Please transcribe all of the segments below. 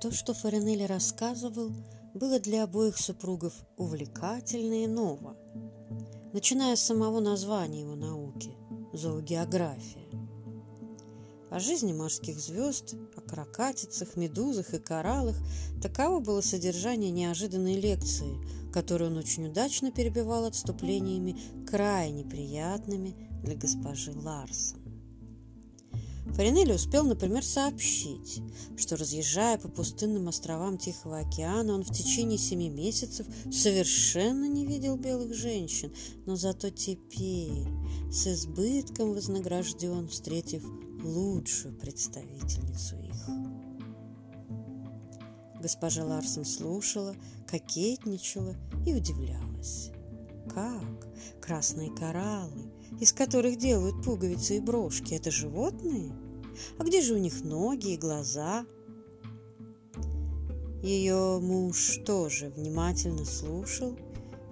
То, что Фаренелли рассказывал, было для обоих супругов увлекательно и ново, начиная с самого названия его науки – зоогеография. О жизни морских звезд, о каракатицах, медузах и кораллах таково было содержание неожиданной лекции, которую он очень удачно перебивал отступлениями, крайне приятными для госпожи Ларсон. Фаринелли успел, например, сообщить, что, разъезжая по пустынным островам Тихого океана, он в течение семи месяцев совершенно не видел белых женщин, но зато теперь с избытком вознагражден, встретив лучшую представительницу их. Госпожа Ларсон слушала, кокетничала и удивлялась. Как? Красные кораллы, из которых делают пуговицы и брошки, это животные? А где же у них ноги и глаза? Ее муж тоже внимательно слушал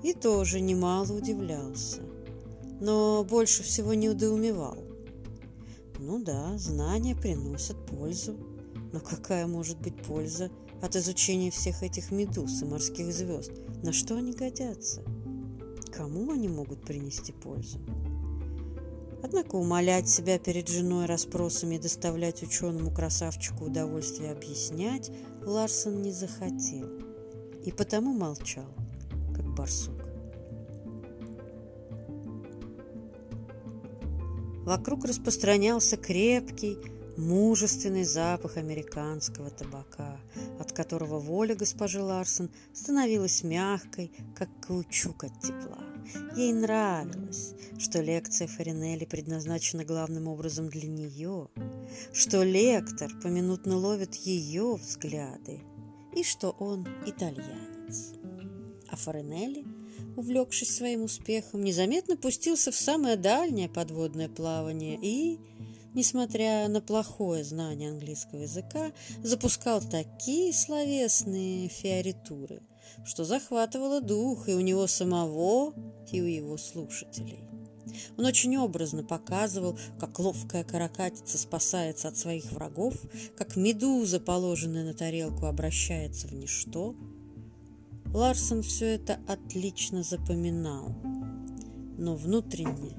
и тоже немало удивлялся, но больше всего не недоумевал. Ну да, знания приносят пользу, но какая может быть польза от изучения всех этих медуз и морских звезд? На что они годятся? Кому они могут принести пользу? Однако умолять себя перед женой расспросами и доставлять ученому красавчику удовольствие объяснять Ларсон не захотел и потому молчал, как барсук. Вокруг распространялся крепкий, мужественный запах американского табака, от которого воля госпожи Ларсон становилась мягкой, как каучук от тепла. Ей нравилось, что лекция Фаринелли предназначена главным образом для нее, что лектор поминутно ловит ее взгляды и что он итальянец. А Фаринелли, увлекшись своим успехом, незаметно пустился в самое дальнее подводное плавание и, несмотря на плохое знание английского языка, запускал такие словесные фиоритуры – что захватывало дух и у него самого, и у его слушателей. Он очень образно показывал, как ловкая каракатица спасается от своих врагов, как медуза, положенная на тарелку, обращается в ничто. Ларсон все это отлично запоминал, но внутренне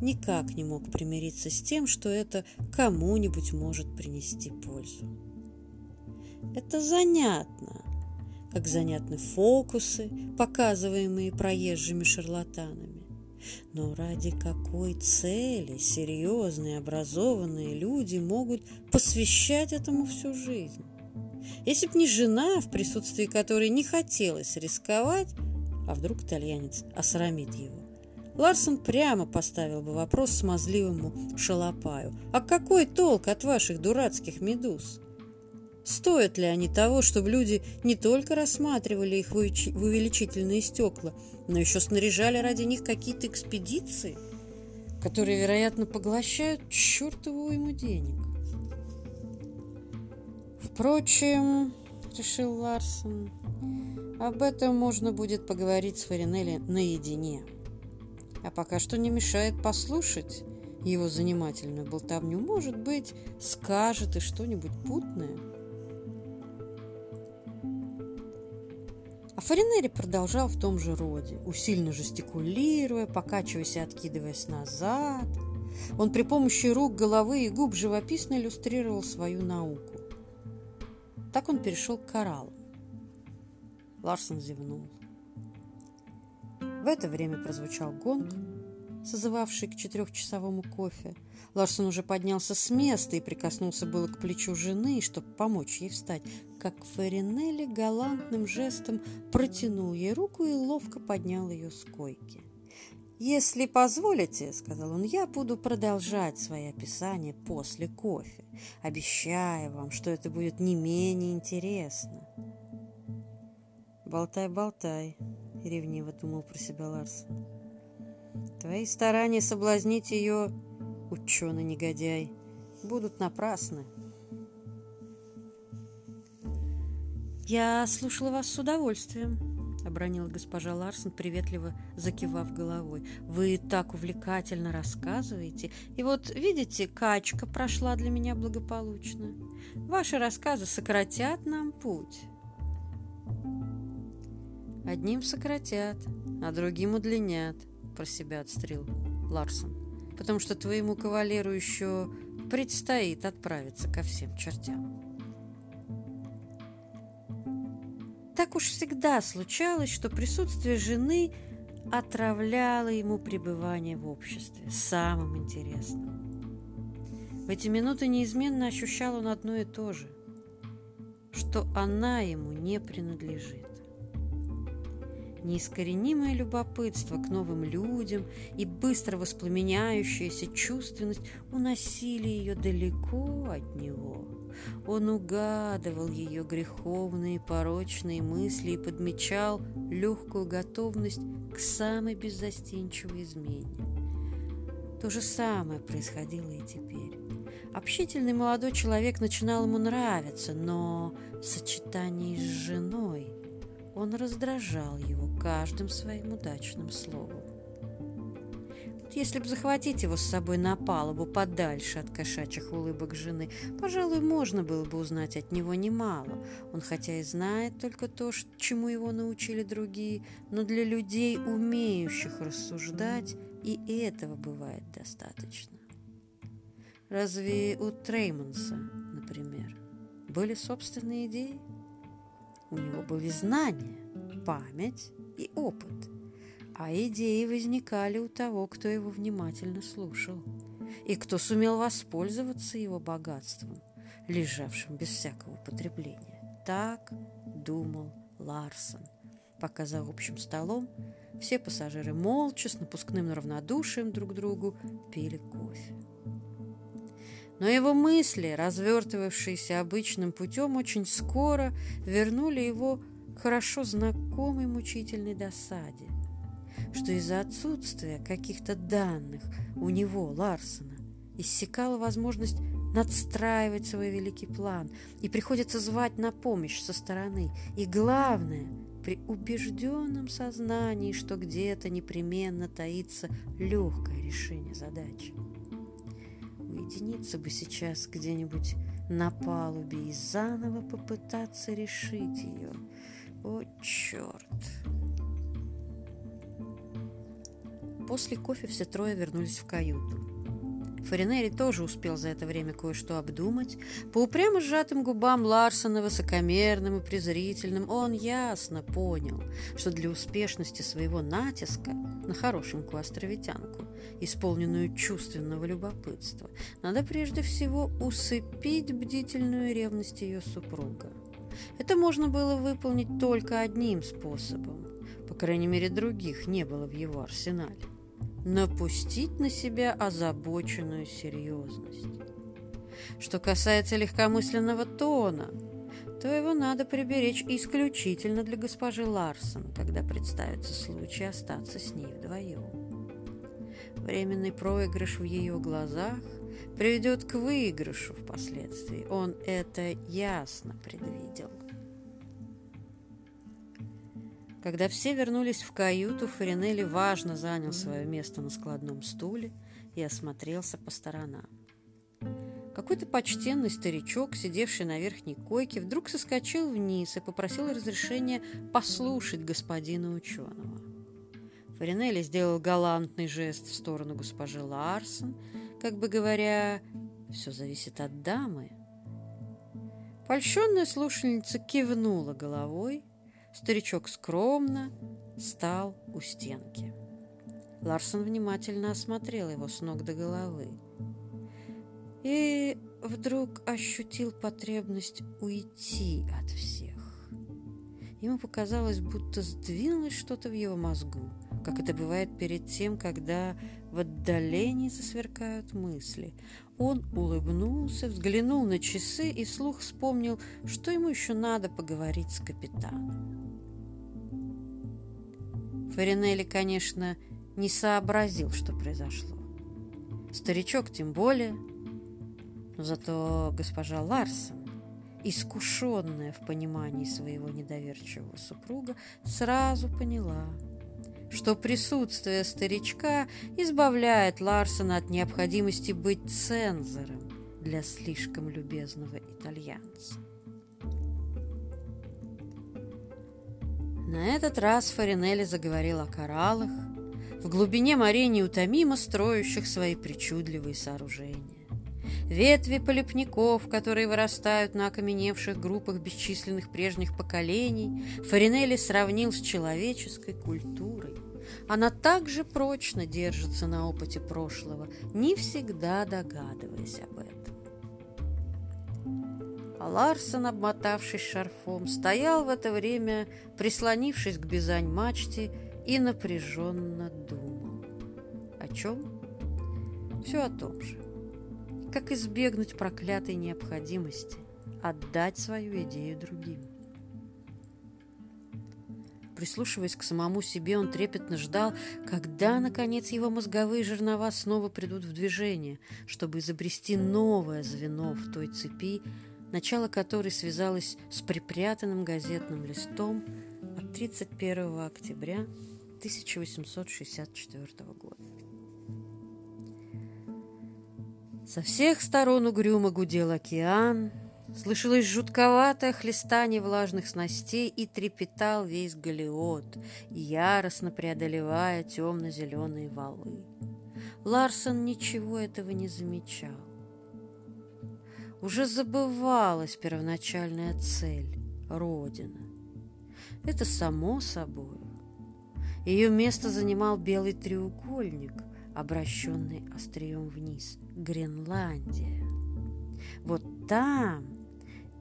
никак не мог примириться с тем, что это кому-нибудь может принести пользу. Это занятно, как занятны фокусы, показываемые проезжими шарлатанами. Но ради какой цели серьезные образованные люди могут посвящать этому всю жизнь? Если б не жена, в присутствии которой не хотелось рисковать, а вдруг итальянец осрамит его, Ларсон прямо поставил бы вопрос смазливому шалопаю. «А какой толк от ваших дурацких медуз?» Стоят ли они того, чтобы люди не только рассматривали их в увеличительные стекла, но еще снаряжали ради них какие-то экспедиции, которые, вероятно, поглощают чертову ему денег? Впрочем, решил Ларсон, об этом можно будет поговорить с Фаринелли наедине. А пока что не мешает послушать его занимательную болтовню. Может быть, скажет и что-нибудь путное – А Фаринери продолжал в том же роде, усиленно жестикулируя, покачиваясь и откидываясь назад. Он при помощи рук, головы и губ живописно иллюстрировал свою науку. Так он перешел к кораллам. Ларсон зевнул. В это время прозвучал гонг, созывавший к четырехчасовому кофе. Ларсон уже поднялся с места и прикоснулся было к плечу жены, чтобы помочь ей встать, как Фаринелли галантным жестом протянул ей руку и ловко поднял ее с койки. «Если позволите, — сказал он, — я буду продолжать свои описания после кофе. Обещаю вам, что это будет не менее интересно». «Болтай, болтай», — ревниво думал про себя Ларсон. Твои старания соблазнить ее, ученый-негодяй, будут напрасны. «Я слушала вас с удовольствием», — обронила госпожа Ларсон, приветливо закивав головой. «Вы так увлекательно рассказываете. И вот, видите, качка прошла для меня благополучно. Ваши рассказы сократят нам путь». «Одним сократят, а другим удлинят», — про себя отстрел Ларсон. «Потому что твоему кавалеру еще предстоит отправиться ко всем чертям». Так уж всегда случалось, что присутствие жены отравляло ему пребывание в обществе, самым интересным. В эти минуты неизменно ощущал он одно и то же, что она ему не принадлежит. Неискоренимое любопытство к новым людям и быстро воспламеняющаяся чувственность уносили ее далеко от него – он угадывал ее греховные, порочные мысли и подмечал легкую готовность к самой беззастенчивой измене. То же самое происходило и теперь. Общительный молодой человек начинал ему нравиться, но в сочетании с женой он раздражал его каждым своим удачным словом. Если б захватить его с собой на палубу подальше от кошачьих улыбок жены, пожалуй, можно было бы узнать от него немало. Он хотя и знает только то, чему его научили другие, но для людей, умеющих рассуждать, и этого бывает достаточно. Разве у Треймонса, например, были собственные идеи? У него были знания, память и опыт – а идеи возникали у того, кто его внимательно слушал, и кто сумел воспользоваться его богатством, лежавшим без всякого употребления. Так думал Ларсон, пока за общим столом все пассажиры молча, с напускным равнодушием друг к другу, пили кофе. Но его мысли, развертывавшиеся обычным путем, очень скоро вернули его хорошо знакомой мучительной досаде – что из-за отсутствия каких-то данных у него, Ларсона, иссякала возможность надстраивать свой великий план, и приходится звать на помощь со стороны. И главное, при убежденном сознании, что где-то непременно таится легкое решение задачи. Уединиться бы сейчас где-нибудь на палубе и заново попытаться решить ее. О, черт! После кофе все трое вернулись в каюту. Фаринери тоже успел за это время кое-что обдумать. По упрямо сжатым губам Ларсона, высокомерным и презрительным, он ясно понял, что для успешности своего натиска на хорошенькую островитянку, исполненную чувственного любопытства, надо прежде всего усыпить бдительную ревность ее супруга. Это можно было выполнить только одним способом. По крайней мере, других не было в его арсенале напустить на себя озабоченную серьезность. Что касается легкомысленного тона, то его надо приберечь исключительно для госпожи Ларсон, когда представится случай остаться с ней вдвоем. Временный проигрыш в ее глазах приведет к выигрышу впоследствии. Он это ясно предвидел. Когда все вернулись в каюту, Фаринелли важно занял свое место на складном стуле и осмотрелся по сторонам. Какой-то почтенный старичок, сидевший на верхней койке, вдруг соскочил вниз и попросил разрешения послушать господина ученого. Фаринелли сделал галантный жест в сторону госпожи Ларсон, как бы говоря, «Все зависит от дамы». Польщенная слушательница кивнула головой, Старичок скромно стал у стенки. Ларсон внимательно осмотрел его с ног до головы и вдруг ощутил потребность уйти от всех. Ему показалось, будто сдвинулось что-то в его мозгу, как это бывает перед тем, когда в отдалении засверкают мысли. Он улыбнулся, взглянул на часы и слух вспомнил, что ему еще надо поговорить с капитаном. Фаринелли, конечно, не сообразил, что произошло. Старичок тем более, но зато госпожа Ларсон искушенная в понимании своего недоверчивого супруга, сразу поняла, что присутствие старичка избавляет Ларсона от необходимости быть цензором для слишком любезного итальянца. На этот раз Фаринелли заговорил о кораллах, в глубине морей неутомимо строящих свои причудливые сооружения. Ветви полипников, которые вырастают на окаменевших группах бесчисленных прежних поколений, Фаринелли сравнил с человеческой культурой. Она также прочно держится на опыте прошлого, не всегда догадываясь об этом. А Ларсон, обмотавшись шарфом, стоял в это время, прислонившись к бизань-мачте, и напряженно думал. О чем? Все о том же как избегнуть проклятой необходимости отдать свою идею другим. Прислушиваясь к самому себе, он трепетно ждал, когда, наконец, его мозговые жернова снова придут в движение, чтобы изобрести новое звено в той цепи, начало которой связалось с припрятанным газетным листом от 31 октября 1864 года. Со всех сторон угрюмо гудел океан, Слышалось жутковатое хлестание влажных снастей И трепетал весь галеот, яростно преодолевая темно-зеленые валы. Ларсон ничего этого не замечал. Уже забывалась первоначальная цель — Родина. Это само собой. Ее место занимал белый треугольник, обращенный острием вниз. Гренландия. Вот там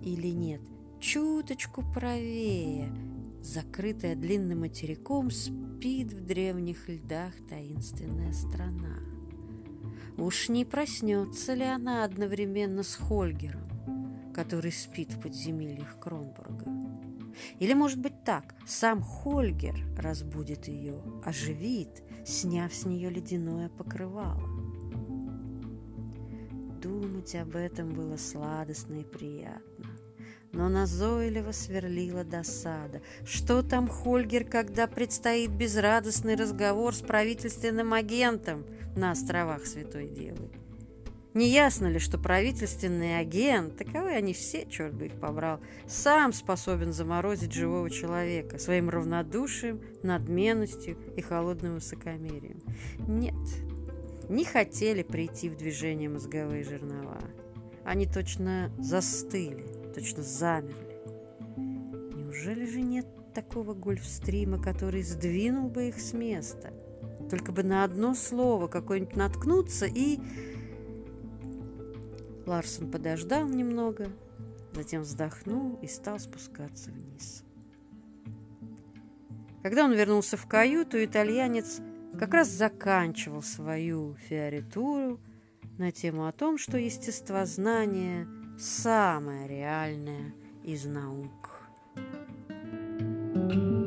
или нет, чуточку правее, закрытая длинным материком, спит в древних льдах таинственная страна. Уж не проснется ли она одновременно с Хольгером, который спит в подземельях Кронбурга? Или, может быть, так, сам Хольгер разбудит ее, оживит, сняв с нее ледяное покрывало. Думать об этом было сладостно и приятно. Но назойливо сверлила досада. Что там Хольгер, когда предстоит безрадостный разговор с правительственным агентом на островах Святой Девы? Не ясно ли, что правительственный агент, таковы они все, черт бы их побрал, сам способен заморозить живого человека своим равнодушием, надменностью и холодным высокомерием? Нет, не хотели прийти в движение мозговые жернова. Они точно застыли, точно замерли. Неужели же нет такого гольфстрима, который сдвинул бы их с места? Только бы на одно слово какое-нибудь наткнуться и Ларсон подождал немного, затем вздохнул и стал спускаться вниз. Когда он вернулся в каюту, итальянец как раз заканчивал свою фиоритуру на тему о том, что естествознание – самое реальное из наук. thank you